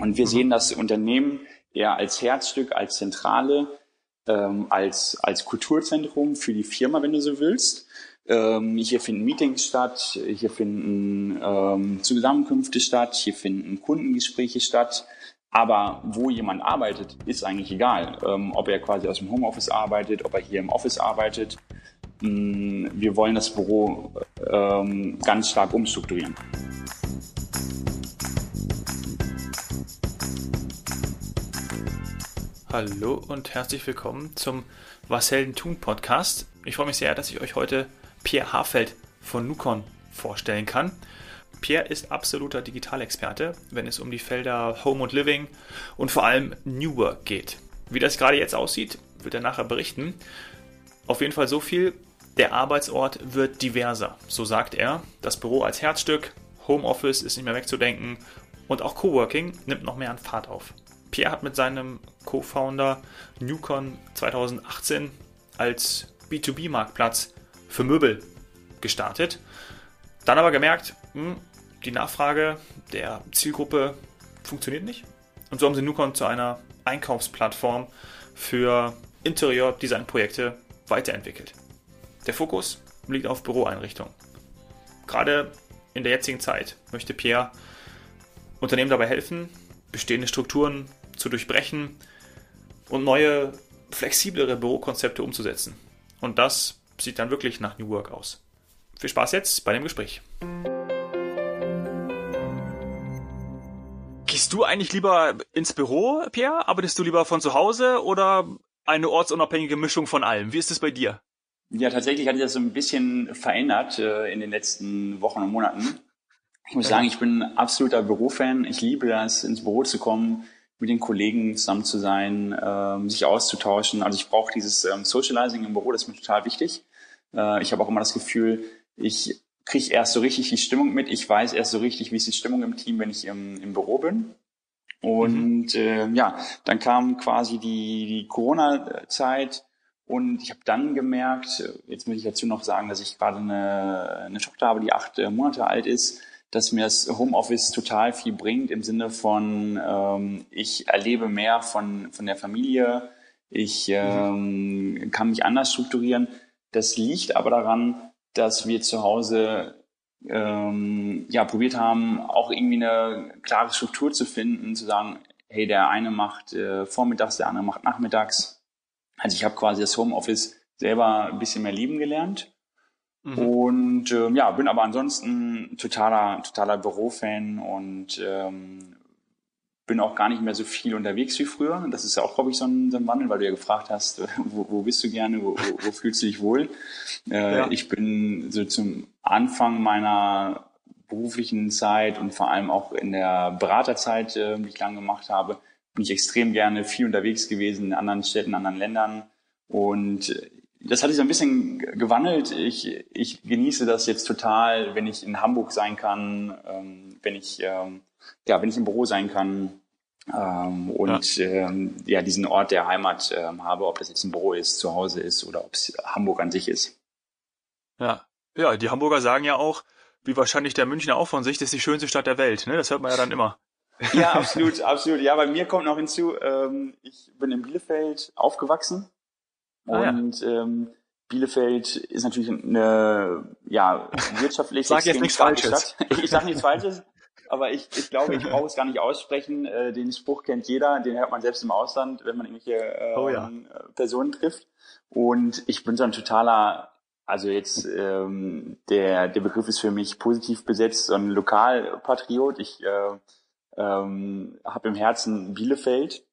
Und wir mhm. sehen das Unternehmen eher als Herzstück, als Zentrale, ähm, als, als Kulturzentrum für die Firma, wenn du so willst. Ähm, hier finden Meetings statt, hier finden ähm, Zusammenkünfte statt, hier finden Kundengespräche statt. Aber wo jemand arbeitet, ist eigentlich egal. Ähm, ob er quasi aus dem Homeoffice arbeitet, ob er hier im Office arbeitet. Ähm, wir wollen das Büro ähm, ganz stark umstrukturieren. Hallo und herzlich willkommen zum Was Helden tun Podcast. Ich freue mich sehr, dass ich euch heute Pierre Hafeld von Nukon vorstellen kann. Pierre ist absoluter Digitalexperte, wenn es um die Felder Home und Living und vor allem New Work geht. Wie das gerade jetzt aussieht, wird er nachher berichten. Auf jeden Fall so viel, der Arbeitsort wird diverser, so sagt er. Das Büro als Herzstück, Homeoffice ist nicht mehr wegzudenken und auch Coworking nimmt noch mehr an Fahrt auf. Pierre hat mit seinem Co-Founder Newcon 2018 als B2B-Marktplatz für Möbel gestartet. Dann aber gemerkt, hm, die Nachfrage der Zielgruppe funktioniert nicht. Und so haben sie Newcon zu einer Einkaufsplattform für Interior-Design-Projekte weiterentwickelt. Der Fokus liegt auf Büroeinrichtungen. Gerade in der jetzigen Zeit möchte Pierre Unternehmen dabei helfen, bestehende Strukturen zu durchbrechen und neue, flexiblere Bürokonzepte umzusetzen. Und das sieht dann wirklich nach New Work aus. Viel Spaß jetzt bei dem Gespräch. Gehst du eigentlich lieber ins Büro, Pierre? Arbeitest du lieber von zu Hause oder eine ortsunabhängige Mischung von allem? Wie ist es bei dir? Ja, tatsächlich hat sich das so ein bisschen verändert äh, in den letzten Wochen und Monaten. Ich muss sagen, ich bin absoluter Bürofan. Ich liebe das, ins Büro zu kommen, mit den Kollegen zusammen zu sein, ähm, sich auszutauschen. Also ich brauche dieses ähm, Socializing im Büro, das ist mir total wichtig. Äh, ich habe auch immer das Gefühl, ich kriege erst so richtig die Stimmung mit. Ich weiß erst so richtig, wie ist die Stimmung im Team, wenn ich im, im Büro bin. Und mhm. äh, ja, dann kam quasi die, die Corona-Zeit und ich habe dann gemerkt, jetzt muss ich dazu noch sagen, dass ich gerade eine, eine Tochter habe, die acht äh, Monate alt ist dass mir das Homeoffice total viel bringt im Sinne von, ähm, ich erlebe mehr von, von der Familie, ich ähm, mhm. kann mich anders strukturieren. Das liegt aber daran, dass wir zu Hause ähm, ja probiert haben, auch irgendwie eine klare Struktur zu finden, zu sagen, hey, der eine macht äh, vormittags, der andere macht nachmittags. Also ich habe quasi das Homeoffice selber ein bisschen mehr lieben gelernt Mhm. Und äh, ja, bin aber ansonsten totaler, totaler Bürofan und ähm, bin auch gar nicht mehr so viel unterwegs wie früher. Das ist ja auch, glaube ich, so ein, so ein Wandel, weil du ja gefragt hast, wo, wo bist du gerne, wo, wo, wo fühlst du dich wohl? Äh, ja. Ich bin so zum Anfang meiner beruflichen Zeit und vor allem auch in der Beraterzeit, äh, die ich lange gemacht habe, bin ich extrem gerne viel unterwegs gewesen in anderen Städten, anderen Ländern. Und das hat sich so ein bisschen gewandelt. Ich, ich genieße das jetzt total, wenn ich in Hamburg sein kann, ähm, wenn ich ähm, ja, wenn ich im Büro sein kann ähm, und ja. Ähm, ja diesen Ort der Heimat ähm, habe, ob das jetzt ein Büro ist, zu Hause ist oder ob es Hamburg an sich ist. Ja, ja, die Hamburger sagen ja auch, wie wahrscheinlich der Münchner auch von sich, das ist die schönste Stadt der Welt. Ne? Das hört man ja dann immer. Ja, absolut, absolut. Ja, bei mir kommt noch hinzu, ähm, ich bin in Bielefeld aufgewachsen und ja. ähm, Bielefeld ist natürlich eine ja, wirtschaftlich Sag jetzt nichts Falsches. Stadt. Ich sage nichts Falsches, aber ich, ich glaube, ich brauche es gar nicht aussprechen. Äh, den Spruch kennt jeder, den hört man selbst im Ausland, wenn man irgendwelche äh, oh, ja. Personen trifft. Und ich bin so ein totaler, also jetzt ähm, der, der Begriff ist für mich positiv besetzt, so ein Lokalpatriot. Ich äh, ähm, habe im Herzen Bielefeld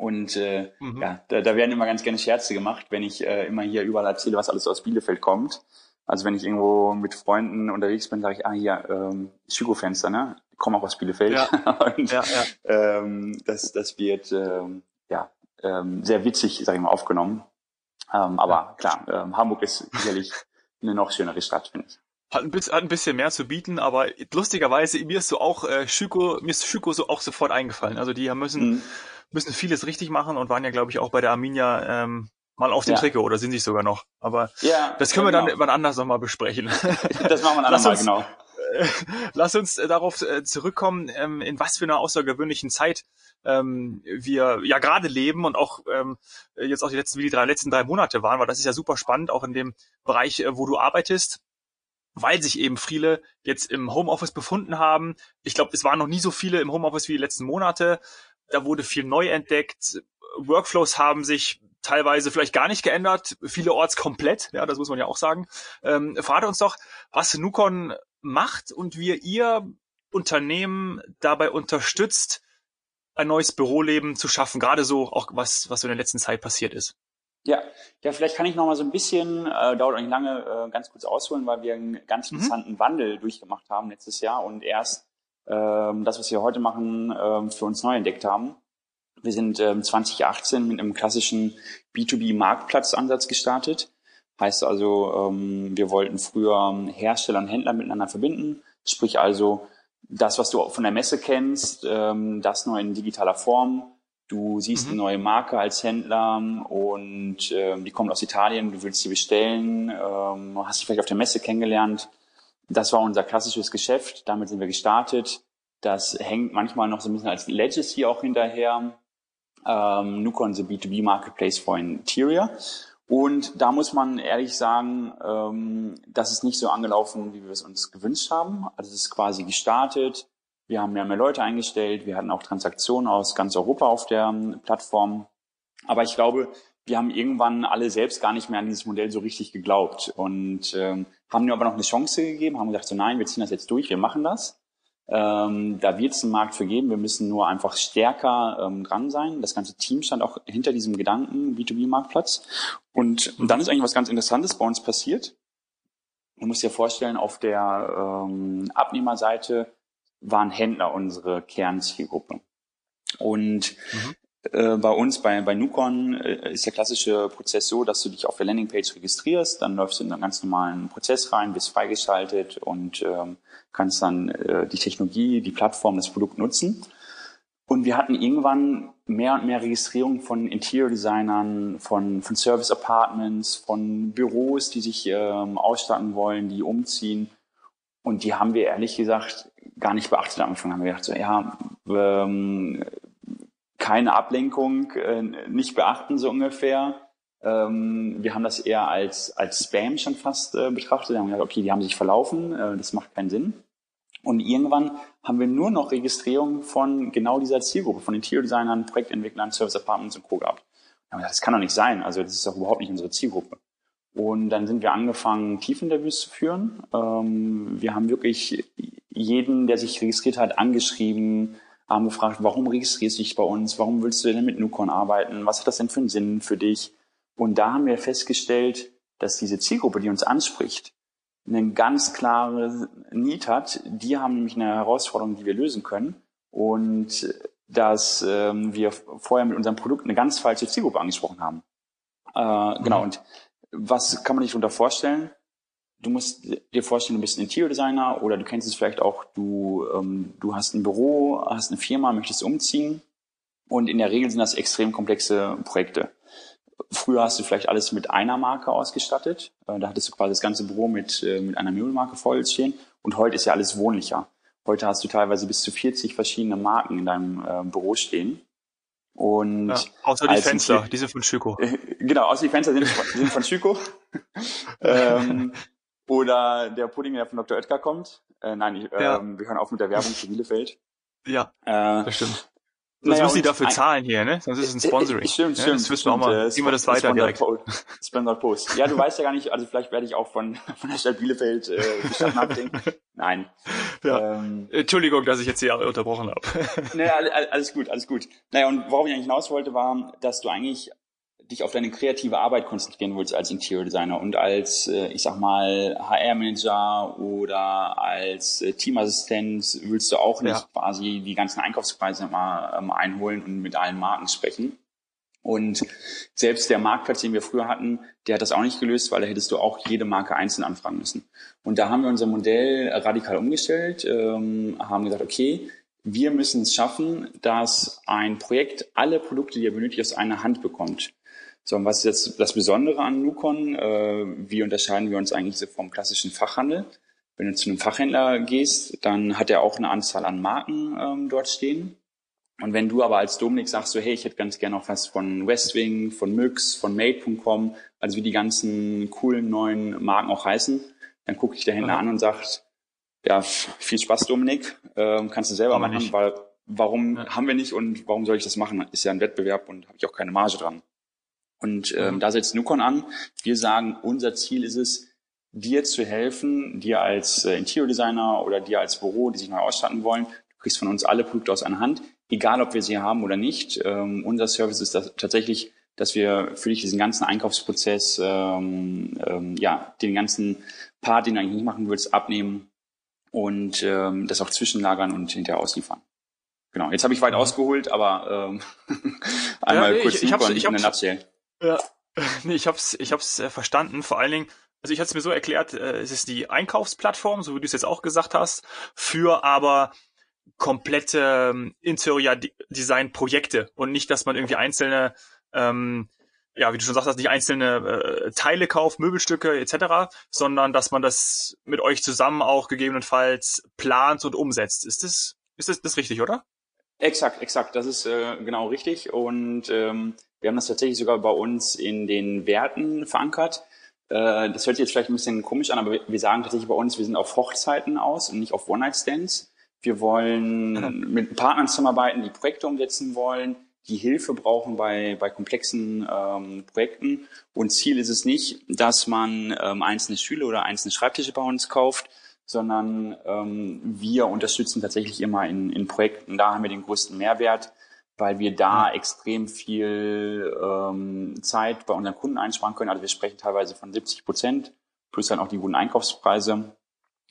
und äh, mhm. ja, da, da werden immer ganz gerne Scherze gemacht, wenn ich äh, immer hier überall erzähle, was alles aus Bielefeld kommt. Also wenn ich irgendwo mit Freunden unterwegs bin, sage ich, ah hier, ähm, Schügo-Fenster, ne? Ich komme auch aus Bielefeld. Ja. Und, ja, ja. Ähm, das, das wird ähm, ja ähm, sehr witzig, sage ich mal, aufgenommen. Ähm, aber ja. klar, ähm, Hamburg ist sicherlich eine noch schönere Stadt, finde ich. Hat ein, bisschen, hat ein bisschen mehr zu bieten, aber lustigerweise, mir ist so auch äh, Schüko, mir ist Schüko so auch sofort eingefallen. Also die müssen mhm müssen vieles richtig machen und waren ja, glaube ich, auch bei der Arminia ähm, mal auf dem ja. Trikot oder sind sich sogar noch. Aber ja, das können wir genau. dann wann anders nochmal besprechen. Das machen wir dann nochmal, genau. äh, lass uns äh, darauf äh, zurückkommen, ähm, in was für einer außergewöhnlichen Zeit ähm, wir ja gerade leben und auch ähm, jetzt auch die letzten, wie die drei, letzten drei Monate waren, weil das ist ja super spannend, auch in dem Bereich, wo du arbeitest weil sich eben viele jetzt im Homeoffice befunden haben. Ich glaube, es waren noch nie so viele im Homeoffice wie die letzten Monate. Da wurde viel neu entdeckt. Workflows haben sich teilweise vielleicht gar nicht geändert, vielerorts komplett, ja, das muss man ja auch sagen. Ähm, verrate uns doch, was Nukon macht und wie ihr Unternehmen dabei unterstützt, ein neues Büroleben zu schaffen, gerade so auch was, was so in der letzten Zeit passiert ist. Ja, ja, vielleicht kann ich noch mal so ein bisschen, äh, dauert auch nicht lange, äh, ganz kurz ausholen, weil wir einen ganz mhm. interessanten mhm. Wandel durchgemacht haben letztes Jahr und erst ähm, das, was wir heute machen, ähm, für uns neu entdeckt haben. Wir sind ähm, 2018 mit einem klassischen B2B-Marktplatzansatz gestartet. Heißt also, ähm, wir wollten früher Hersteller und Händler miteinander verbinden. Sprich also, das, was du von der Messe kennst, ähm, das nur in digitaler Form. Du siehst mhm. eine neue Marke als Händler und ähm, die kommt aus Italien, du willst sie bestellen, ähm, hast sie vielleicht auf der Messe kennengelernt. Das war unser klassisches Geschäft, damit sind wir gestartet. Das hängt manchmal noch so ein bisschen als Legacy auch hinterher ähm, Nukon the B2B Marketplace for Interior. Und da muss man ehrlich sagen, ähm, das ist nicht so angelaufen, wie wir es uns gewünscht haben. Also es ist quasi gestartet. Wir haben mehr und mehr Leute eingestellt. Wir hatten auch Transaktionen aus ganz Europa auf der ähm, Plattform. Aber ich glaube, wir haben irgendwann alle selbst gar nicht mehr an dieses Modell so richtig geglaubt und ähm, haben mir aber noch eine Chance gegeben, haben gesagt, so nein, wir ziehen das jetzt durch, wir machen das. Ähm, da wird es einen Markt für geben. Wir müssen nur einfach stärker ähm, dran sein. Das ganze Team stand auch hinter diesem Gedanken B2B-Marktplatz. Und dann ist eigentlich was ganz Interessantes bei uns passiert. Man muss ja vorstellen, auf der ähm, Abnehmerseite waren Händler unsere Kernzielgruppe. Und mhm. Äh, bei uns, bei, bei Nukon, äh, ist der klassische Prozess so, dass du dich auf der Landingpage registrierst, dann läufst du in einen ganz normalen Prozess rein, bist freigeschaltet und ähm, kannst dann äh, die Technologie, die Plattform, das Produkt nutzen. Und wir hatten irgendwann mehr und mehr Registrierungen von Interior-Designern, von, von Service Apartments, von Büros, die sich ähm, ausstatten wollen, die umziehen. Und die haben wir ehrlich gesagt gar nicht beachtet am Anfang. Haben wir gedacht, so, ja, ähm, keine Ablenkung, äh, nicht beachten so ungefähr. Ähm, wir haben das eher als, als Spam schon fast äh, betrachtet. Wir haben gesagt, okay, die haben sich verlaufen, äh, das macht keinen Sinn. Und irgendwann haben wir nur noch Registrierung von genau dieser Zielgruppe, von Interior-Designern, Projektentwicklern, Service Apartments und Co. gehabt. Gesagt, das kann doch nicht sein, also das ist doch überhaupt nicht unsere Zielgruppe. Und dann sind wir angefangen, Tiefinterviews zu führen. Ähm, wir haben wirklich jeden, der sich registriert hat, angeschrieben, haben gefragt, warum registrierst du dich bei uns? Warum willst du denn mit Nukon arbeiten? Was hat das denn für einen Sinn für dich? Und da haben wir festgestellt, dass diese Zielgruppe, die uns anspricht, eine ganz klare Need hat. Die haben nämlich eine Herausforderung, die wir lösen können. Und dass ähm, wir vorher mit unserem Produkt eine ganz falsche Zielgruppe angesprochen haben. Äh, genau, mhm. und was kann man sich darunter vorstellen? Du musst dir vorstellen, du bist ein Interior-Designer oder du kennst es vielleicht auch, du, ähm, du hast ein Büro, hast eine Firma, möchtest umziehen und in der Regel sind das extrem komplexe Projekte. Früher hast du vielleicht alles mit einer Marke ausgestattet, äh, da hattest du quasi das ganze Büro mit, äh, mit einer Möbelmarke voll stehen und heute ist ja alles wohnlicher. Heute hast du teilweise bis zu 40 verschiedene Marken in deinem äh, Büro stehen. Und ja, außer die Fenster, diese von Schüko. genau, außer die Fenster sind, sind von Schüko. ähm, oder der Pudding, der von Dr. Oetker kommt. Äh, nein, ich, ja. ähm, wir hören auf mit der Werbung für Bielefeld. Ja, äh, das stimmt. Sonst naja, müssen die dafür zahlen hier, ne? Sonst ist es ein Sponsoring. Stimmt, ja, stimmt. Das wissen wir auch mal. Äh, wir das weiter direkt. Post. Sponsored Post. Ja, du weißt ja gar nicht, also vielleicht werde ich auch von, von der Stadt Bielefeld äh, die nachdenken. Nein. Ja. Ähm, Entschuldigung, dass ich jetzt hier unterbrochen habe. naja, alles gut, alles gut. Naja, und worauf ich eigentlich hinaus wollte, war, dass du eigentlich dich auf deine kreative Arbeit konzentrieren willst als Interior Designer und als, äh, ich sag mal, HR-Manager oder als äh, Teamassistent willst du auch nicht ja. quasi die ganzen Einkaufspreise mal ähm, einholen und mit allen Marken sprechen. Und selbst der Marktplatz, den wir früher hatten, der hat das auch nicht gelöst, weil da hättest du auch jede Marke einzeln anfragen müssen. Und da haben wir unser Modell radikal umgestellt, ähm, haben gesagt, okay, wir müssen es schaffen, dass ein Projekt alle Produkte, die er benötigt, aus einer Hand bekommt. So, und was ist jetzt das Besondere an Nukon? Äh, wie unterscheiden wir uns eigentlich so vom klassischen Fachhandel? Wenn du zu einem Fachhändler gehst, dann hat er auch eine Anzahl an Marken ähm, dort stehen. Und wenn du aber als Dominik sagst, so hey, ich hätte ganz gerne noch was von Westwing, von Myx, von Made.com, also wie die ganzen coolen neuen Marken auch heißen, dann gucke ich der Händler mhm. an und sagt, ja, viel Spaß, Dominik, ähm, kannst du selber machen, weil warum ja. haben wir nicht und warum soll ich das machen? Ist ja ein Wettbewerb und habe ich auch keine Marge dran. Und ähm, mhm. da setzt Nukon an. Wir sagen, unser Ziel ist es, dir zu helfen, dir als äh, Interior-Designer oder dir als Büro, die sich neu ausstatten wollen. Du kriegst von uns alle Produkte aus einer Hand, egal ob wir sie haben oder nicht. Ähm, unser Service ist das tatsächlich, dass wir für dich diesen ganzen Einkaufsprozess, ähm, ähm, ja, den ganzen Part, den du eigentlich nicht machen willst, abnehmen und ähm, das auch zwischenlagern und hinterher ausliefern. Genau, jetzt habe ich weit mhm. ausgeholt, aber ähm, einmal ja, nee, kurz ich, ich hab's, ich hab's, in Ja, nee, ich hab's, ich hab's äh, verstanden. Vor allen Dingen, also ich hatte es mir so erklärt, äh, es ist die Einkaufsplattform, so wie du es jetzt auch gesagt hast, für aber komplette ähm, Interior-Design-Projekte und nicht, dass man irgendwie einzelne ähm, ja, wie du schon sagst, nicht einzelne äh, Teile kauft, Möbelstücke etc., sondern dass man das mit euch zusammen auch gegebenenfalls plant und umsetzt. Ist das, ist das, das richtig, oder? Exakt, exakt. Das ist äh, genau richtig. Und ähm, wir haben das tatsächlich sogar bei uns in den Werten verankert. Äh, das hört sich jetzt vielleicht ein bisschen komisch an, aber wir, wir sagen tatsächlich bei uns, wir sind auf Hochzeiten aus und nicht auf One-Night-Stands. Wir wollen mhm. mit Partnern zusammenarbeiten, die Projekte umsetzen wollen die Hilfe brauchen bei, bei komplexen ähm, Projekten. Und Ziel ist es nicht, dass man ähm, einzelne Stühle oder einzelne Schreibtische bei uns kauft, sondern ähm, wir unterstützen tatsächlich immer in, in Projekten. Da haben wir den größten Mehrwert, weil wir da mhm. extrem viel ähm, Zeit bei unseren Kunden einsparen können. Also wir sprechen teilweise von 70 Prozent, plus dann auch die guten Einkaufspreise.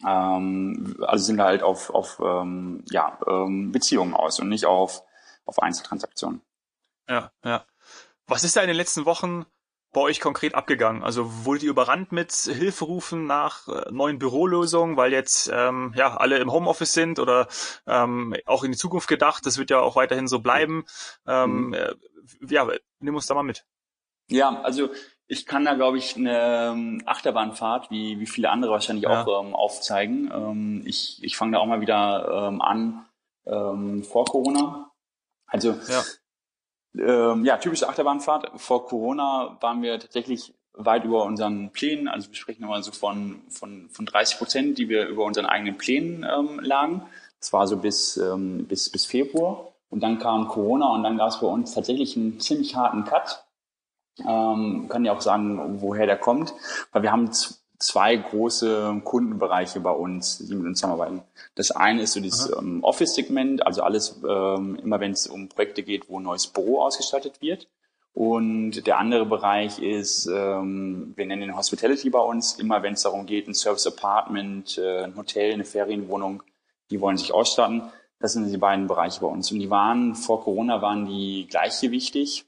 Ähm, also sind wir halt auf, auf ähm, ja, ähm, Beziehungen aus und nicht auf auf Einzeltransaktionen. Ja, ja. Was ist da in den letzten Wochen bei euch konkret abgegangen? Also wurdet ihr überrannt mit Hilferufen nach äh, neuen Bürolösungen, weil jetzt ähm, ja alle im Homeoffice sind oder ähm, auch in die Zukunft gedacht? Das wird ja auch weiterhin so bleiben. Ähm, mhm. äh, ja, nimm uns da mal mit. Ja, also ich kann da, glaube ich, eine ähm, Achterbahnfahrt, wie, wie viele andere wahrscheinlich ja. auch ähm, aufzeigen. Ähm, ich ich fange da auch mal wieder ähm, an ähm, vor Corona. Also ja. Ähm, ja, typische Achterbahnfahrt. Vor Corona waren wir tatsächlich weit über unseren Plänen. Also wir sprechen immer so von, von, von 30 Prozent, die wir über unseren eigenen Plänen ähm, lagen. Das war so bis, ähm, bis, bis Februar. Und dann kam Corona und dann gab es bei uns tatsächlich einen ziemlich harten Cut. Ähm, kann ja auch sagen, woher der kommt, weil wir haben zwei große Kundenbereiche bei uns, die mit uns zusammenarbeiten. Das eine ist so das ähm, Office-Segment, also alles ähm, immer, wenn es um Projekte geht, wo ein neues Büro ausgestattet wird. Und der andere Bereich ist, ähm, wir nennen den Hospitality bei uns, immer wenn es darum geht, ein Service Apartment, äh, ein Hotel, eine Ferienwohnung, die wollen sich ausstatten. Das sind die beiden Bereiche bei uns. Und die waren, vor Corona waren die gleichgewichtig,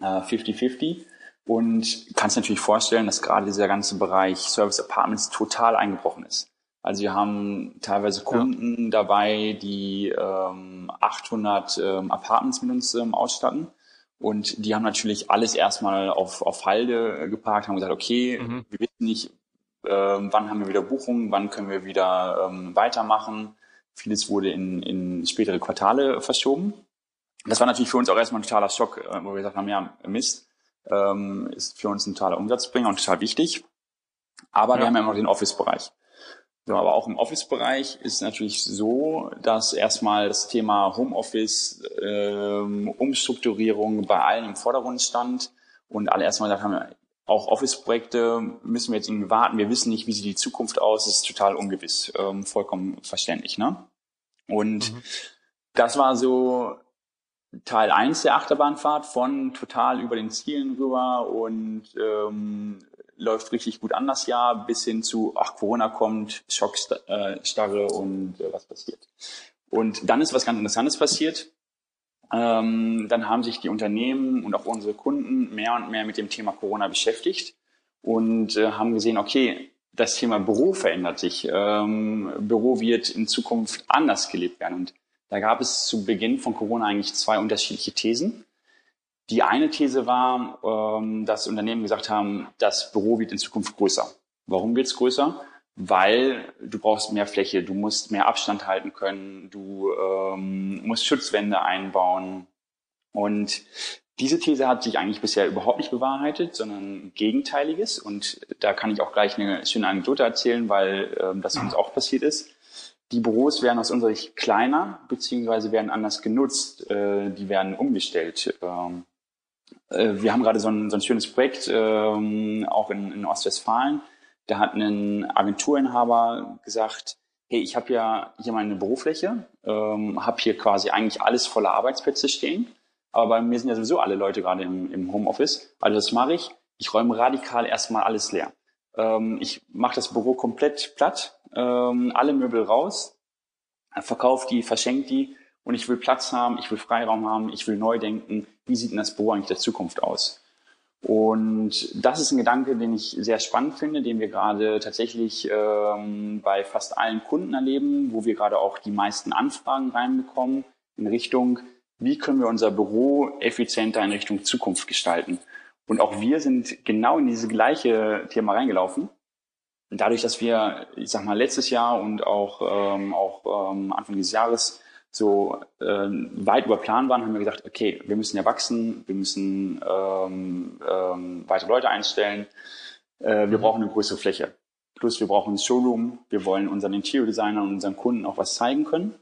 äh, 50-50. Und kannst natürlich vorstellen, dass gerade dieser ganze Bereich Service Apartments total eingebrochen ist. Also wir haben teilweise Kunden ja. dabei, die ähm, 800 ähm, Apartments mit uns ähm, ausstatten. Und die haben natürlich alles erstmal auf, auf Halde geparkt, haben gesagt, okay, mhm. wir wissen nicht, ähm, wann haben wir wieder Buchungen, wann können wir wieder ähm, weitermachen. Vieles wurde in, in spätere Quartale verschoben. Das war natürlich für uns auch erstmal ein totaler Schock, äh, wo wir gesagt haben, ja, Mist, ähm, ist für uns ein totaler Umsatzbringer und total wichtig. Aber ja. wir haben ja immer noch den Office-Bereich. So, aber auch im Office-Bereich ist es natürlich so, dass erstmal das Thema Homeoffice, ähm, Umstrukturierung bei allen im Vordergrund stand und alle erstmal gesagt haben, auch Office-Projekte müssen wir jetzt irgendwie warten. Wir wissen nicht, wie sieht die Zukunft aus. Das ist total ungewiss. Ähm, vollkommen verständlich, ne? Und mhm. das war so Teil 1 der Achterbahnfahrt von total über den Zielen rüber und ähm, läuft richtig gut an das Jahr bis hin zu, ach, Corona kommt, Schockstarre und äh, was passiert. Und dann ist was ganz Interessantes passiert. Ähm, dann haben sich die Unternehmen und auch unsere Kunden mehr und mehr mit dem Thema Corona beschäftigt und äh, haben gesehen, okay, das Thema Büro verändert sich. Ähm, Büro wird in Zukunft anders gelebt werden. Und da gab es zu Beginn von Corona eigentlich zwei unterschiedliche Thesen. Die eine These war, ähm, dass Unternehmen gesagt haben, das Büro wird in Zukunft größer. Warum wird es größer? weil du brauchst mehr Fläche, du musst mehr Abstand halten können, du ähm, musst Schutzwände einbauen. Und diese These hat sich eigentlich bisher überhaupt nicht bewahrheitet, sondern Gegenteiliges. Und da kann ich auch gleich eine schöne Anekdote erzählen, weil ähm, das uns auch passiert ist. Die Büros werden aus unserer Sicht kleiner, beziehungsweise werden anders genutzt. Äh, die werden umgestellt. Ähm, äh, wir haben gerade so ein, so ein schönes Projekt, ähm, auch in, in Ostwestfalen da hat ein Agenturinhaber gesagt, hey, ich habe ja hier meine Bürofläche, ähm, habe hier quasi eigentlich alles voller Arbeitsplätze stehen, aber bei mir sind ja sowieso alle Leute gerade im, im Homeoffice. Also was mache ich? Ich räume radikal erstmal alles leer. Ähm, ich mache das Büro komplett platt, ähm, alle Möbel raus, verkaufe die, verschenke die und ich will Platz haben, ich will Freiraum haben, ich will neu denken. Wie sieht denn das Büro eigentlich der Zukunft aus? Und das ist ein Gedanke, den ich sehr spannend finde, den wir gerade tatsächlich ähm, bei fast allen Kunden erleben, wo wir gerade auch die meisten Anfragen reinbekommen in Richtung, wie können wir unser Büro effizienter in Richtung Zukunft gestalten. Und auch wir sind genau in diese gleiche Thema reingelaufen. Dadurch, dass wir, ich sag mal, letztes Jahr und auch, ähm, auch ähm, Anfang dieses Jahres so äh, weit über Plan waren, haben wir gesagt, okay, wir müssen ja wachsen, wir müssen ähm, ähm, weitere Leute einstellen, äh, wir brauchen eine größere Fläche. Plus wir brauchen ein Showroom, wir wollen unseren Interior-Designern und unseren Kunden auch was zeigen können.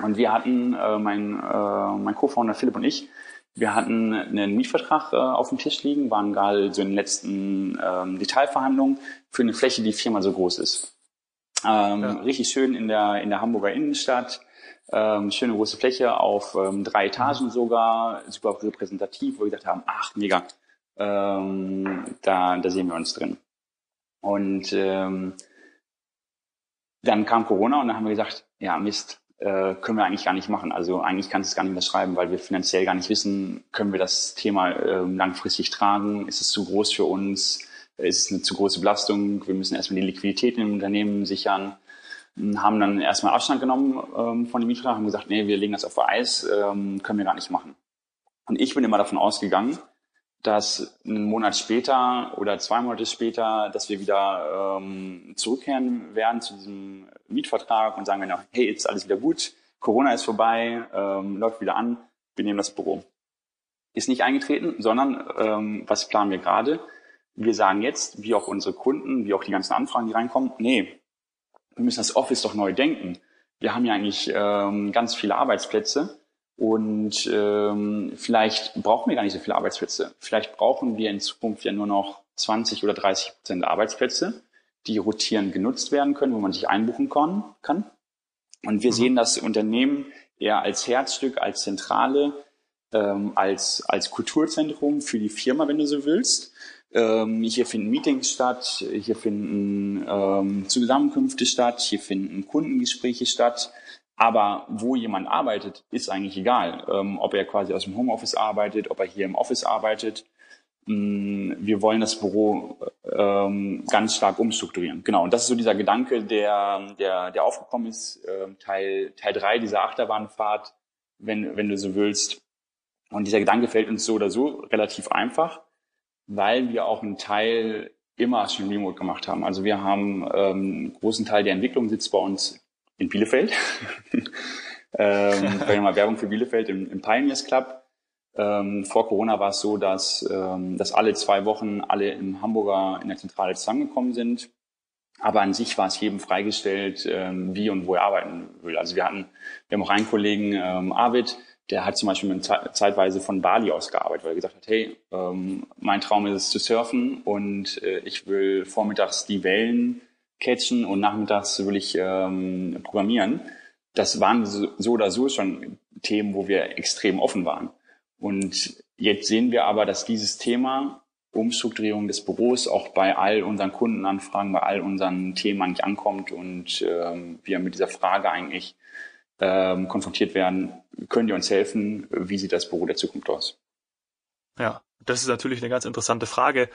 Und wir hatten, äh, mein, äh, mein Co-Founder Philipp und ich, wir hatten einen Mietvertrag äh, auf dem Tisch liegen, waren gerade so in den letzten ähm, Detailverhandlungen für eine Fläche, die viermal so groß ist. Ähm, ja. Richtig schön in der, in der Hamburger Innenstadt ähm, schöne große Fläche auf ähm, drei Etagen sogar, super repräsentativ, wo wir gesagt haben, ach, mega, ähm, da, da sehen wir uns drin. Und ähm, dann kam Corona und dann haben wir gesagt, ja, Mist, äh, können wir eigentlich gar nicht machen. Also eigentlich kannst du es gar nicht mehr schreiben, weil wir finanziell gar nicht wissen, können wir das Thema äh, langfristig tragen? Ist es zu groß für uns? Ist es eine zu große Belastung? Wir müssen erstmal die Liquidität im Unternehmen sichern haben dann erstmal Abstand genommen ähm, von dem Mietvertrag, haben gesagt, nee, wir legen das auf Eis, ähm, können wir gar nicht machen. Und ich bin immer davon ausgegangen, dass einen Monat später oder zwei Monate später, dass wir wieder ähm, zurückkehren werden zu diesem Mietvertrag und sagen wir noch, hey, jetzt ist alles wieder gut, Corona ist vorbei, ähm, läuft wieder an, wir nehmen das Büro. Ist nicht eingetreten, sondern ähm, was planen wir gerade? Wir sagen jetzt, wie auch unsere Kunden, wie auch die ganzen Anfragen, die reinkommen, nee, wir müssen das Office doch neu denken. Wir haben ja eigentlich ähm, ganz viele Arbeitsplätze und ähm, vielleicht brauchen wir gar nicht so viele Arbeitsplätze. Vielleicht brauchen wir in Zukunft ja nur noch 20 oder 30 Prozent Arbeitsplätze, die rotierend genutzt werden können, wo man sich einbuchen kann. Und wir mhm. sehen das Unternehmen eher als Herzstück, als Zentrale, ähm, als, als Kulturzentrum für die Firma, wenn du so willst. Ähm, hier finden Meetings statt, hier finden ähm, Zusammenkünfte statt, hier finden Kundengespräche statt. Aber wo jemand arbeitet, ist eigentlich egal. Ähm, ob er quasi aus dem Homeoffice arbeitet, ob er hier im Office arbeitet. Mm, wir wollen das Büro ähm, ganz stark umstrukturieren. Genau, und das ist so dieser Gedanke, der, der, der aufgekommen ist, äh, Teil, Teil drei dieser Achterbahnfahrt, wenn, wenn du so willst. Und dieser Gedanke fällt uns so oder so relativ einfach weil wir auch einen Teil immer schon remote gemacht haben. Also wir haben ähm, einen großen Teil der Entwicklung sitzt bei uns in Bielefeld. ähm, wir mal Werbung für Bielefeld im, im Pioneers Club. Ähm, vor Corona war es so, dass, ähm, dass alle zwei Wochen alle im Hamburger in der Zentrale zusammengekommen sind. Aber an sich war es jedem freigestellt, ähm, wie und wo er arbeiten will. Also wir hatten, wir haben auch einen Kollegen, ähm, Arvid, der hat zum Beispiel zeitweise von Bali aus gearbeitet, weil er gesagt hat, hey, ähm, mein Traum ist es zu surfen und äh, ich will vormittags die Wellen catchen und nachmittags will ich ähm, programmieren. Das waren so oder so schon Themen, wo wir extrem offen waren. Und jetzt sehen wir aber, dass dieses Thema Umstrukturierung des Büros auch bei all unseren Kundenanfragen, bei all unseren Themen eigentlich ankommt und ähm, wir mit dieser Frage eigentlich ähm, konfrontiert werden, können die uns helfen? Wie sieht das Büro der Zukunft aus? Ja, das ist natürlich eine ganz interessante Frage.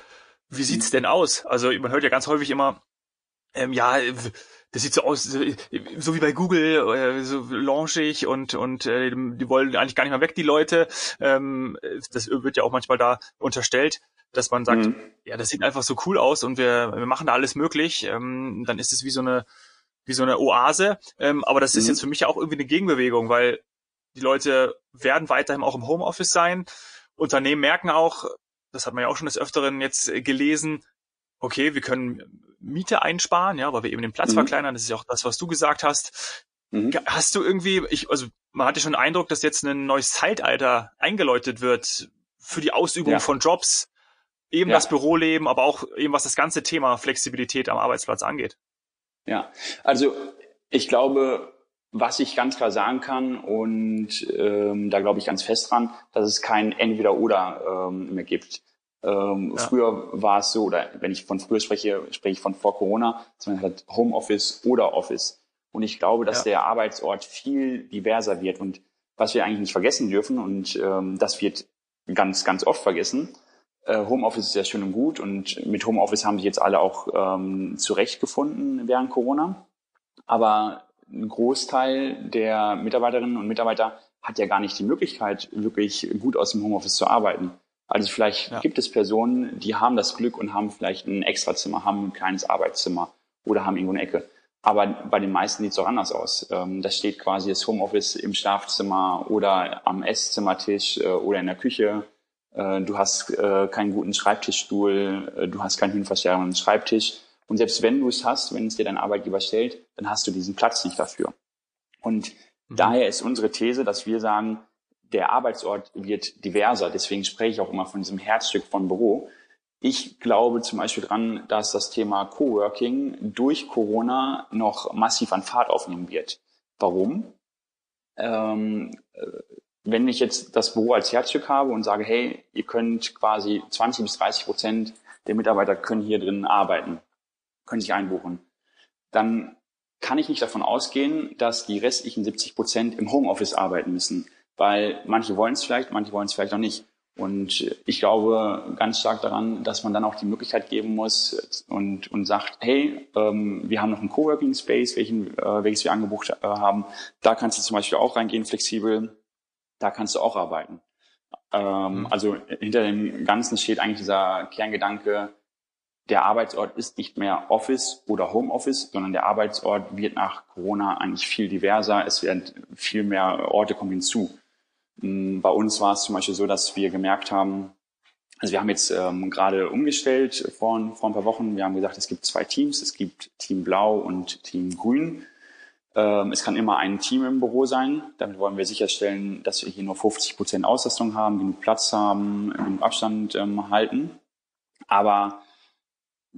Wie sieht's denn aus? Also man hört ja ganz häufig immer, ähm, ja, das sieht so aus, so, wie bei Google, äh, so launchig und und äh, die wollen eigentlich gar nicht mehr weg, die Leute. Ähm, das wird ja auch manchmal da unterstellt. dass man sagt, mhm. ja, das sieht einfach so cool aus und wir, wir machen da alles möglich, ähm, dann ist es wie so eine wie so eine Oase. Ähm, aber das ist mhm. jetzt für mich auch irgendwie eine Gegenbewegung, weil die Leute werden weiterhin auch im Homeoffice sein. Unternehmen merken auch, das hat man ja auch schon des Öfteren jetzt gelesen, okay, wir können Miete einsparen, ja, weil wir eben den Platz mhm. verkleinern. Das ist ja auch das, was du gesagt hast. Mhm. Hast du irgendwie, ich, also man hatte schon den Eindruck, dass jetzt ein neues Zeitalter eingeläutet wird für die Ausübung ja. von Jobs, eben ja. das Büroleben, aber auch eben was das ganze Thema Flexibilität am Arbeitsplatz angeht. Ja, also ich glaube, was ich ganz klar sagen kann und ähm, da glaube ich ganz fest dran, dass es kein Entweder-Oder ähm, mehr gibt. Ähm, ja. Früher war es so, oder wenn ich von früher spreche, spreche ich von vor Corona, dass man hat Homeoffice oder Office. Und ich glaube, dass ja. der Arbeitsort viel diverser wird. Und was wir eigentlich nicht vergessen dürfen, und ähm, das wird ganz, ganz oft vergessen, äh, Homeoffice ist ja schön und gut. Und mit Homeoffice haben sich jetzt alle auch ähm, zurechtgefunden während Corona. Aber ein Großteil der Mitarbeiterinnen und Mitarbeiter hat ja gar nicht die Möglichkeit, wirklich gut aus dem Homeoffice zu arbeiten. Also vielleicht ja. gibt es Personen, die haben das Glück und haben vielleicht ein Extrazimmer, haben ein kleines Arbeitszimmer oder haben irgendwo eine Ecke. Aber bei den meisten sieht es auch anders aus. Ähm, da steht quasi das Homeoffice im Schlafzimmer oder am Esszimmertisch äh, oder in der Küche. Äh, du hast äh, keinen guten Schreibtischstuhl, äh, du hast keinen hinverstellbaren Schreibtisch. Und selbst wenn du es hast, wenn es dir dein Arbeitgeber stellt, dann hast du diesen Platz nicht dafür. Und mhm. daher ist unsere These, dass wir sagen, der Arbeitsort wird diverser. Deswegen spreche ich auch immer von diesem Herzstück von Büro. Ich glaube zum Beispiel dran, dass das Thema Coworking durch Corona noch massiv an Fahrt aufnehmen wird. Warum? Ähm, äh, wenn ich jetzt das Büro als Herzstück habe und sage, hey, ihr könnt quasi 20 bis 30 Prozent der Mitarbeiter können hier drin arbeiten, können sich einbuchen, dann kann ich nicht davon ausgehen, dass die restlichen 70 Prozent im Homeoffice arbeiten müssen weil manche wollen es vielleicht, manche wollen es vielleicht auch nicht. Und ich glaube ganz stark daran, dass man dann auch die Möglichkeit geben muss und, und sagt, hey, ähm, wir haben noch einen Coworking Space, welchen, äh, welches wir angebucht äh, haben. Da kannst du zum Beispiel auch reingehen, flexibel. Da kannst du auch arbeiten. Ähm, mhm. Also hinter dem Ganzen steht eigentlich dieser Kerngedanke, der Arbeitsort ist nicht mehr Office oder Homeoffice, sondern der Arbeitsort wird nach Corona eigentlich viel diverser. Es werden viel mehr Orte kommen hinzu. Bei uns war es zum Beispiel so, dass wir gemerkt haben, also wir haben jetzt ähm, gerade umgestellt vor, vor ein paar Wochen. Wir haben gesagt, es gibt zwei Teams. Es gibt Team Blau und Team Grün. Ähm, es kann immer ein Team im Büro sein. Damit wollen wir sicherstellen, dass wir hier nur 50 Prozent Auslastung haben, genug Platz haben, genug Abstand ähm, halten. Aber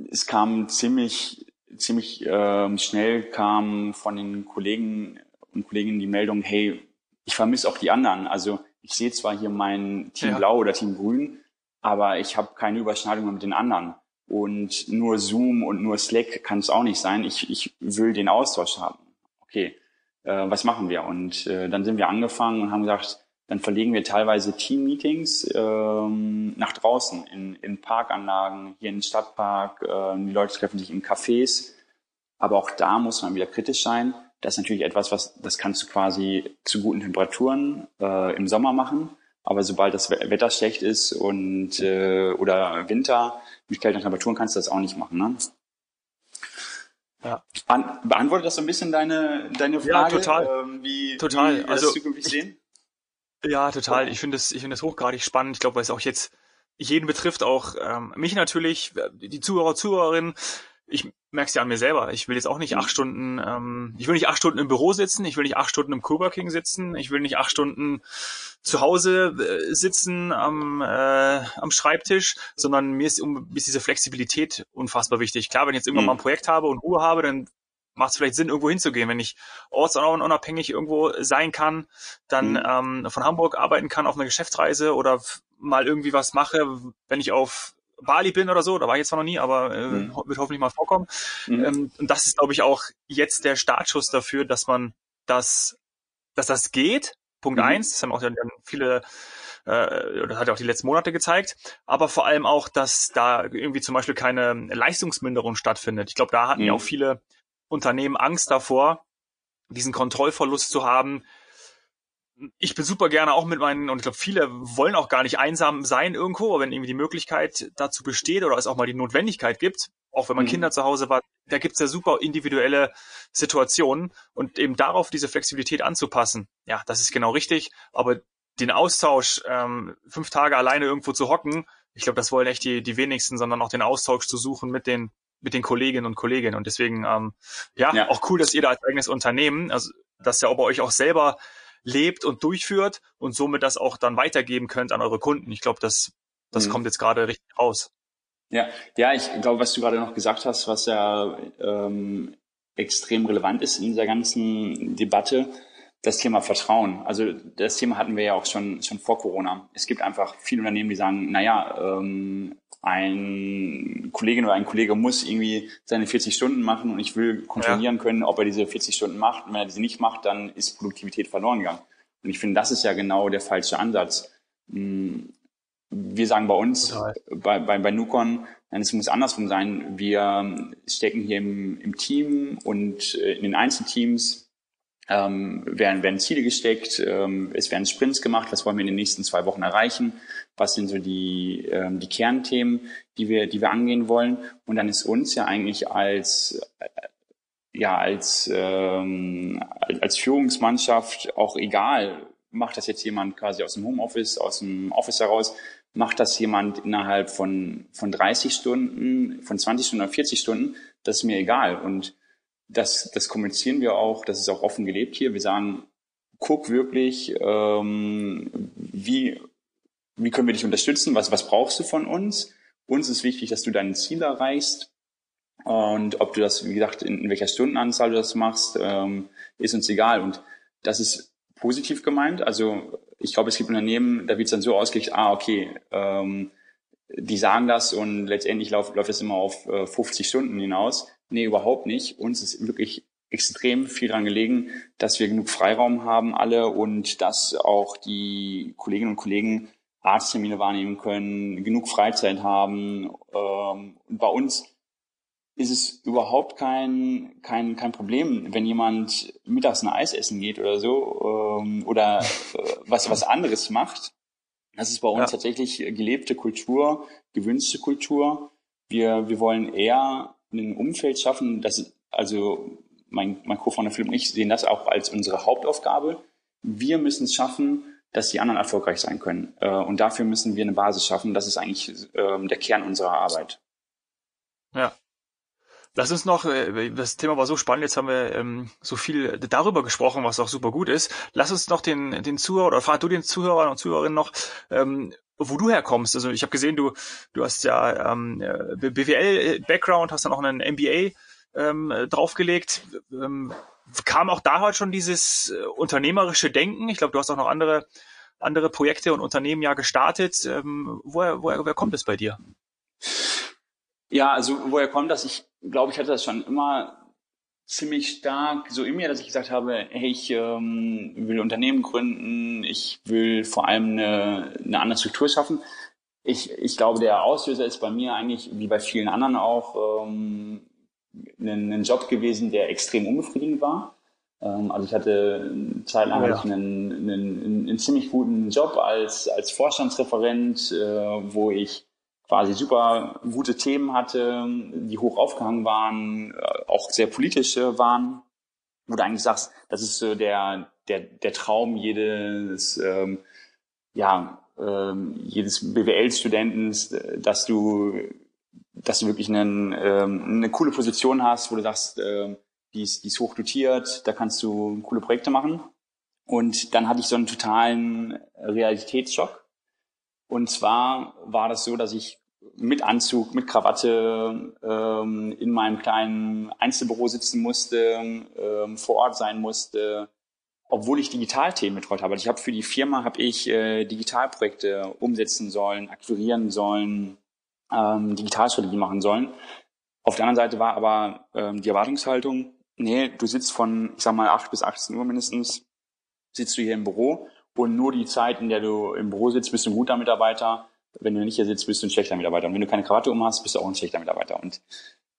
es kam ziemlich, ziemlich ähm, schnell kam von den Kollegen und Kolleginnen die Meldung, hey, ich vermisse auch die anderen. Also ich sehe zwar hier mein Team ja. Blau oder Team Grün, aber ich habe keine Überschneidung mit den anderen. Und nur Zoom und nur Slack kann es auch nicht sein. Ich, ich will den Austausch haben. Okay, äh, was machen wir? Und äh, dann sind wir angefangen und haben gesagt, dann verlegen wir teilweise Team-Meetings ähm, nach draußen, in, in Parkanlagen, hier in den Stadtpark. Äh, die Leute treffen sich in Cafés. Aber auch da muss man wieder kritisch sein. Das ist natürlich etwas, was das kannst du quasi zu guten Temperaturen äh, im Sommer machen. Aber sobald das Wetter schlecht ist und äh, oder Winter mit kälteren Temperaturen kannst du das auch nicht machen. Ne? Ja. An, beantwortet das so ein bisschen deine deine Frage? Ja, total. Ähm, wie, total. Wie also, zukünftig sehen? Ja, total. Ich finde das, ich finde das hochgradig spannend. Ich glaube, weil es auch jetzt jeden betrifft, auch ähm, mich natürlich, die Zuhörer, Zuhörerinnen ich merke es ja an mir selber. Ich will jetzt auch nicht acht mhm. Stunden, ähm, ich will nicht acht Stunden im Büro sitzen, ich will nicht acht Stunden im Coworking sitzen, ich will nicht acht Stunden zu Hause äh, sitzen am, äh, am Schreibtisch, sondern mir ist, um, ist diese Flexibilität unfassbar wichtig. Klar, wenn ich jetzt irgendwann mhm. mal ein Projekt habe und Ruhe habe, dann macht es vielleicht Sinn, irgendwo hinzugehen. Wenn ich ortsunabhängig irgendwo sein kann, dann mhm. ähm, von Hamburg arbeiten kann auf einer Geschäftsreise oder mal irgendwie was mache, wenn ich auf Bali bin oder so, da war ich jetzt zwar noch nie, aber äh, mhm. wird hoffentlich mal vorkommen. Mhm. Ähm, und das ist, glaube ich, auch jetzt der Startschuss dafür, dass man das, dass das geht. Punkt mhm. eins, das haben auch dann viele äh, das hat ja auch die letzten Monate gezeigt, aber vor allem auch, dass da irgendwie zum Beispiel keine Leistungsminderung stattfindet. Ich glaube, da hatten mhm. ja auch viele Unternehmen Angst davor, diesen Kontrollverlust zu haben, ich bin super gerne auch mit meinen, und ich glaube, viele wollen auch gar nicht einsam sein irgendwo, aber wenn irgendwie die Möglichkeit dazu besteht oder es auch mal die Notwendigkeit gibt, auch wenn man mhm. Kinder zu Hause war, da gibt's ja super individuelle Situationen und eben darauf diese Flexibilität anzupassen, ja, das ist genau richtig, aber den Austausch, ähm, fünf Tage alleine irgendwo zu hocken, ich glaube, das wollen echt die, die wenigsten, sondern auch den Austausch zu suchen mit den mit den Kolleginnen und Kollegen. Und deswegen, ähm, ja, ja, auch cool, dass ihr da als eigenes Unternehmen, also dass ihr aber euch auch selber lebt und durchführt und somit das auch dann weitergeben könnt an eure Kunden. Ich glaube, das, das mhm. kommt jetzt gerade richtig raus. Ja, ja, ich glaube, was du gerade noch gesagt hast, was ja ähm, extrem relevant ist in dieser ganzen Debatte, das Thema Vertrauen. Also das Thema hatten wir ja auch schon, schon vor Corona. Es gibt einfach viele Unternehmen, die sagen, naja, ähm, ein Kollegin oder ein Kollege muss irgendwie seine 40 Stunden machen und ich will kontrollieren ja. können, ob er diese 40 Stunden macht. Und wenn er diese nicht macht, dann ist Produktivität verloren gegangen. Und ich finde, das ist ja genau der falsche Ansatz. Hm, wir sagen bei uns, bei, bei, bei Nukon, es muss andersrum sein. Wir stecken hier im, im Team und äh, in den Einzelteams ähm, werden, werden Ziele gesteckt, ähm, es werden Sprints gemacht, was wollen wir in den nächsten zwei Wochen erreichen, was sind so die, ähm, die Kernthemen, die wir, die wir angehen wollen. Und dann ist uns ja eigentlich als, äh, ja, als, ähm, als Führungsmannschaft auch egal, macht das jetzt jemand quasi aus dem Homeoffice, aus dem Office heraus, macht das jemand innerhalb von, von 30 Stunden, von 20 Stunden oder 40 Stunden, das ist mir egal. Und das, das kommunizieren wir auch, das ist auch offen gelebt hier. Wir sagen, guck wirklich, ähm, wie, wie können wir dich unterstützen, was, was brauchst du von uns? Uns ist wichtig, dass du deine Ziele erreichst. Und ob du das, wie gesagt, in, in welcher Stundenanzahl du das machst, ähm, ist uns egal. Und das ist positiv gemeint. Also ich glaube, es gibt Unternehmen, da wird es dann so ausgelegt, ah, okay, ähm, die sagen das und letztendlich läuft, läuft es immer auf äh, 50 Stunden hinaus. Nee, überhaupt nicht. Uns ist wirklich extrem viel daran gelegen, dass wir genug Freiraum haben alle und dass auch die Kolleginnen und Kollegen Arzttermine wahrnehmen können, genug Freizeit haben. Ähm, und bei uns ist es überhaupt kein, kein, kein Problem, wenn jemand mittags ein Eis essen geht oder so ähm, oder äh, was, was anderes macht. Das ist bei uns ja. tatsächlich gelebte Kultur, gewünschte Kultur. Wir, wir wollen eher ein Umfeld schaffen, das, also mein, mein Co-Founder Philipp und ich sehen das auch als unsere Hauptaufgabe. Wir müssen es schaffen, dass die anderen erfolgreich sein können. Äh, und dafür müssen wir eine Basis schaffen. Das ist eigentlich ähm, der Kern unserer Arbeit. Ja, Lass uns noch, äh, das Thema war so spannend, jetzt haben wir ähm, so viel darüber gesprochen, was auch super gut ist. Lass uns noch den, den Zuhörer oder frag du den Zuhörern und Zuhörerinnen noch, ähm, wo du herkommst. Also ich habe gesehen, du, du hast ja ähm, BWL-Background, hast dann auch einen MBA ähm, draufgelegt. Ähm, kam auch da heute schon dieses äh, unternehmerische Denken? Ich glaube, du hast auch noch andere, andere Projekte und Unternehmen ja gestartet. Ähm, woher, woher, woher kommt es bei dir? Ja, also woher kommt das? Ich glaube, ich hatte das schon immer ziemlich stark so in mir, dass ich gesagt habe, hey, ich ähm, will Unternehmen gründen, ich will vor allem eine, eine andere Struktur schaffen. Ich, ich glaube, der Auslöser ist bei mir eigentlich, wie bei vielen anderen auch, ähm, ein, ein Job gewesen, der extrem unbefriedigend war. Ähm, also ich hatte eine Zeit lang ja. einen, einen, einen, einen ziemlich guten Job als, als Vorstandsreferent, äh, wo ich quasi super gute Themen hatte, die hoch aufgehangen waren, äh, auch sehr politische waren, wo du eigentlich sagst, das ist so der, der, der Traum jedes, ähm, ja, ähm, jedes BWL-Studenten, dass du, dass du wirklich einen, ähm, eine coole Position hast, wo du sagst, äh, die ist, die ist hoch dotiert, da kannst du coole Projekte machen. Und dann hatte ich so einen totalen Realitätsschock und zwar war das so, dass ich mit Anzug, mit Krawatte ähm, in meinem kleinen Einzelbüro sitzen musste, ähm, vor Ort sein musste, obwohl ich Digitalthemen betreut habe. Also ich habe für die Firma habe ich äh, Digitalprojekte umsetzen sollen, akquirieren sollen, ähm, Digitalstrategie machen sollen. Auf der anderen Seite war aber ähm, die Erwartungshaltung, nee, du sitzt von, ich sag mal, 8 bis 18 Uhr mindestens, sitzt du hier im Büro und nur die Zeit, in der du im Büro sitzt, bist du ein guter Mitarbeiter. Wenn du nicht hier sitzt, bist du ein schlechter Mitarbeiter. Und wenn du keine Krawatte um hast, bist du auch ein schlechter Mitarbeiter. Und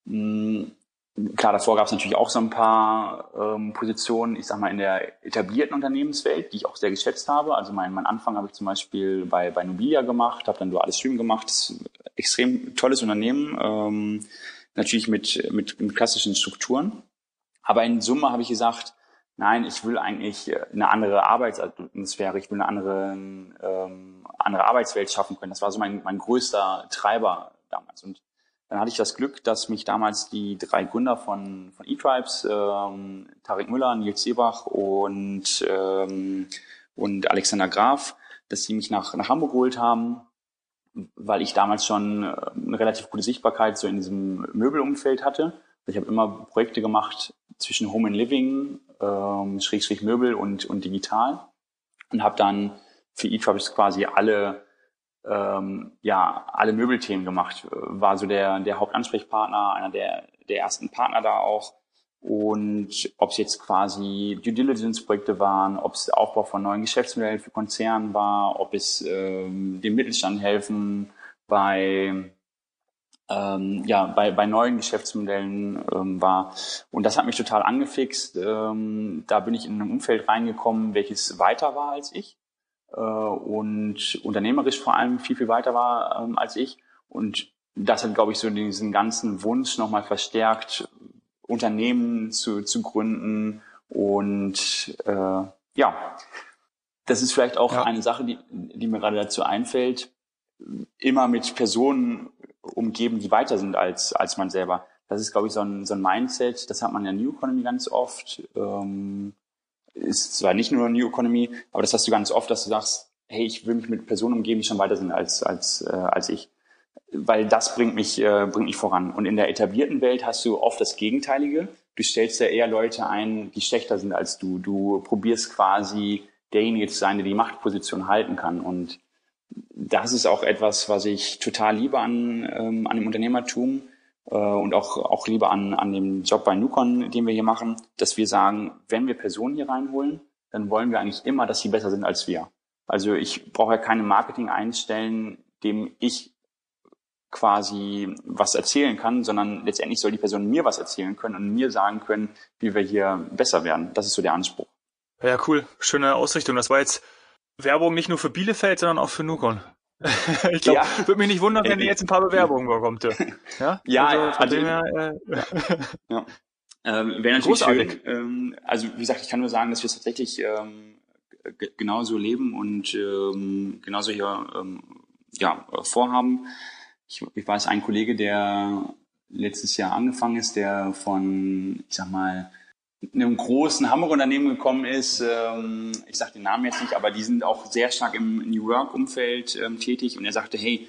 mh, mm, klar, davor gab es natürlich auch so ein paar ähm, Positionen, ich sag mal, in der etablierten Unternehmenswelt, die ich auch sehr geschätzt habe. Also mein, mein Anfang habe ich zum Beispiel bei, bei Nobilia gemacht, habe dann duales Studium gemacht. Extrem tolles Unternehmen, ähm, natürlich mit, mit, mit klassischen Strukturen. Aber in Summe habe ich gesagt, nein, ich will eigentlich eine andere Arbeitsatmosphäre, ich will eine andere, ähm, andere Arbeitswelt schaffen können. Das war so mein, mein größter Treiber damals. Und dann hatte ich das Glück, dass mich damals die drei Gründer von, von eTribes, ähm, Tarek Müller, Nils Seebach und, ähm, und Alexander Graf, dass sie mich nach, nach Hamburg geholt haben, weil ich damals schon äh, eine relativ gute Sichtbarkeit so in diesem Möbelumfeld hatte. Ich habe immer Projekte gemacht zwischen Home and Living, ähm, Schrägstrich Möbel und, und digital und habe dann für eTribes quasi alle ähm, ja, alle Möbelthemen gemacht. War so der, der Hauptansprechpartner, einer der, der ersten Partner da auch. Und ob es jetzt quasi Due Diligence-Projekte waren, ob es Aufbau von neuen Geschäftsmodellen für Konzernen war, ob es ähm, dem Mittelstand helfen bei ähm, ja, bei, bei neuen Geschäftsmodellen ähm, war. Und das hat mich total angefixt. Ähm, da bin ich in ein Umfeld reingekommen, welches weiter war als ich und unternehmerisch vor allem viel, viel weiter war ähm, als ich. Und das hat, glaube ich, so diesen ganzen Wunsch nochmal verstärkt, Unternehmen zu, zu gründen. Und äh, ja, das ist vielleicht auch ja. eine Sache, die, die mir gerade dazu einfällt, immer mit Personen umgeben, die weiter sind als, als man selber. Das ist, glaube ich, so ein, so ein Mindset, das hat man in der New Economy ganz oft. Ähm, ist zwar nicht nur New Economy, aber das hast du ganz oft, dass du sagst, hey, ich will mich mit Personen umgeben, die schon weiter sind als, als, äh, als ich. Weil das bringt mich, äh, bringt mich voran. Und in der etablierten Welt hast du oft das Gegenteilige. Du stellst ja eher Leute ein, die schlechter sind als du. Du probierst quasi derjenige zu sein, der die Machtposition halten kann. Und das ist auch etwas, was ich total liebe an, ähm, an dem Unternehmertum äh, und auch, auch lieber an, an dem Job bei Nukon, den wir hier machen, dass wir sagen, wenn wir Personen hier reinholen, dann wollen wir eigentlich immer, dass sie besser sind als wir. Also ich brauche ja keine Marketing einstellen, dem ich quasi was erzählen kann, sondern letztendlich soll die Person mir was erzählen können und mir sagen können, wie wir hier besser werden. Das ist so der Anspruch. Ja, cool. Schöne Ausrichtung. Das war jetzt Werbung nicht nur für Bielefeld, sondern auch für Nukon. ich glaube, ja. würde mich nicht wundern, wenn ihr jetzt ein paar Bewerbungen bekommt. Ja, ja, also, also her, äh, ja. Ähm, Wäre natürlich Großartig. schön. Ähm, also wie gesagt, ich kann nur sagen, dass wir es tatsächlich ähm, genauso leben und ähm, genauso hier ähm, ja, vorhaben. Ich, ich weiß, ein Kollege, der letztes Jahr angefangen ist, der von, ich sag mal, einem großen Hamburg-Unternehmen gekommen ist. Ähm, ich sage den Namen jetzt nicht, aber die sind auch sehr stark im New Work-Umfeld ähm, tätig. Und er sagte, hey,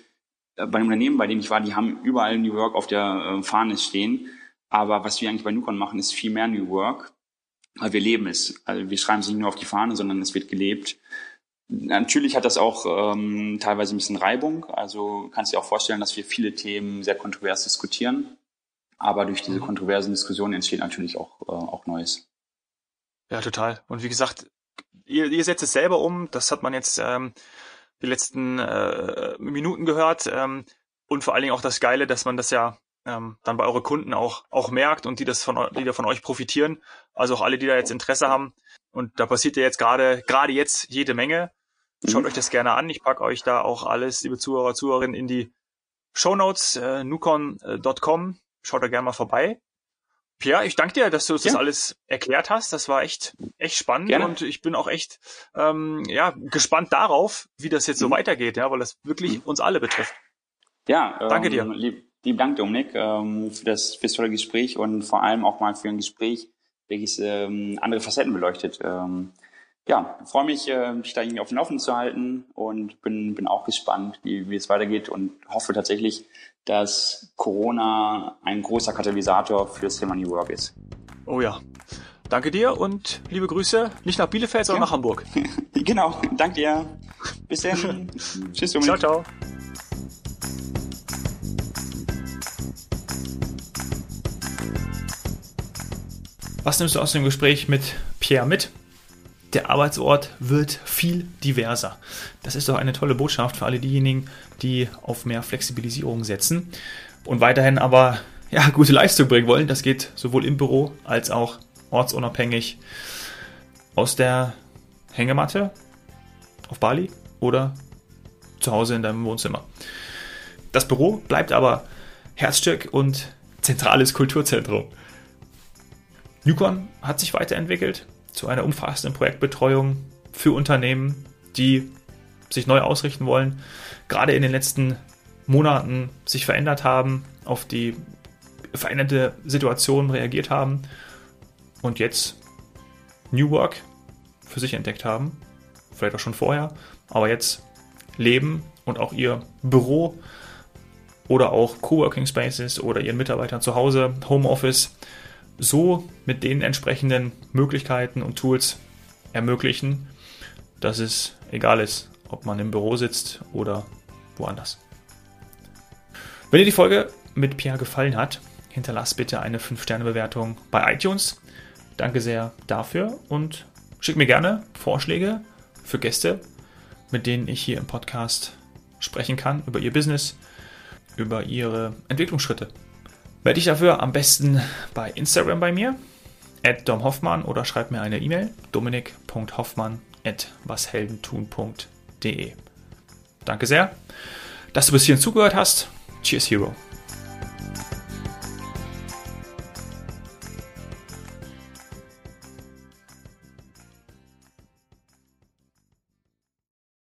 äh, bei dem Unternehmen, bei dem ich war, die haben überall New Work auf der äh, Fahne stehen. Aber was wir eigentlich bei Nukon machen, ist viel mehr New Work, weil wir leben es. Also wir schreiben es nicht nur auf die Fahne, sondern es wird gelebt. Natürlich hat das auch ähm, teilweise ein bisschen Reibung. Also kannst du dir auch vorstellen, dass wir viele Themen sehr kontrovers diskutieren. Aber durch diese mhm. kontroversen Diskussionen entsteht natürlich auch, äh, auch Neues. Ja, total. Und wie gesagt, ihr, ihr setzt es selber um. Das hat man jetzt ähm, die letzten äh, Minuten gehört. Ähm, und vor allen Dingen auch das Geile, dass man das ja ähm, dann bei euren Kunden auch, auch merkt und die das von, die da von euch profitieren. Also auch alle, die da jetzt Interesse haben. Und da passiert ja jetzt gerade, gerade jetzt jede Menge. Schaut mhm. euch das gerne an. Ich packe euch da auch alles, liebe Zuhörer, Zuhörerinnen, in die Show Notes, äh, nukon.com schaut da gerne mal vorbei. Pierre, ich danke dir, dass du uns ja. das alles erklärt hast. Das war echt, echt spannend gerne. und ich bin auch echt ähm, ja, gespannt darauf, wie das jetzt so mhm. weitergeht, ja, weil das wirklich mhm. uns alle betrifft. Ja, danke ähm, dir. Lieb, lieb Dank, Dominik, ähm, für das fürs tolle Gespräch und vor allem auch mal für ein Gespräch, welches ähm, andere Facetten beleuchtet. Ähm, ja, freue mich, äh, dich da irgendwie auf dem Laufenden zu halten und bin, bin auch gespannt, wie, wie es weitergeht und hoffe tatsächlich, dass Corona ein großer Katalysator für das Thema New Work ist. Oh ja. Danke dir und liebe Grüße, nicht nach Bielefeld, sondern ja. nach Hamburg. genau, danke dir. Bis dann. Tschüss, Dominik. Ciao, ciao. Was nimmst du aus dem Gespräch mit Pierre mit? Der Arbeitsort wird viel diverser. Das ist doch eine tolle Botschaft für alle diejenigen, die auf mehr Flexibilisierung setzen und weiterhin aber ja, gute Leistung bringen wollen. Das geht sowohl im Büro als auch ortsunabhängig aus der Hängematte auf Bali oder zu Hause in deinem Wohnzimmer. Das Büro bleibt aber Herzstück und zentrales Kulturzentrum. Newcon hat sich weiterentwickelt zu einer umfassenden Projektbetreuung für Unternehmen, die sich neu ausrichten wollen, gerade in den letzten Monaten sich verändert haben, auf die veränderte Situation reagiert haben und jetzt New Work für sich entdeckt haben. Vielleicht auch schon vorher, aber jetzt leben und auch ihr Büro oder auch Coworking Spaces oder ihren Mitarbeitern zu Hause, Homeoffice, so mit den entsprechenden Möglichkeiten und Tools ermöglichen, dass es egal ist, ob man im Büro sitzt oder woanders. Wenn dir die Folge mit Pierre gefallen hat, hinterlass bitte eine 5-Sterne-Bewertung bei iTunes. Danke sehr dafür und schick mir gerne Vorschläge für Gäste, mit denen ich hier im Podcast sprechen kann über ihr Business, über ihre Entwicklungsschritte. Melde dich dafür am besten bei Instagram bei mir, at domhoffmann oder schreib mir eine E-Mail, dominik.hoffmann at washeldentun.de. Danke sehr, dass du bis hierhin zugehört hast. Cheers, Hero.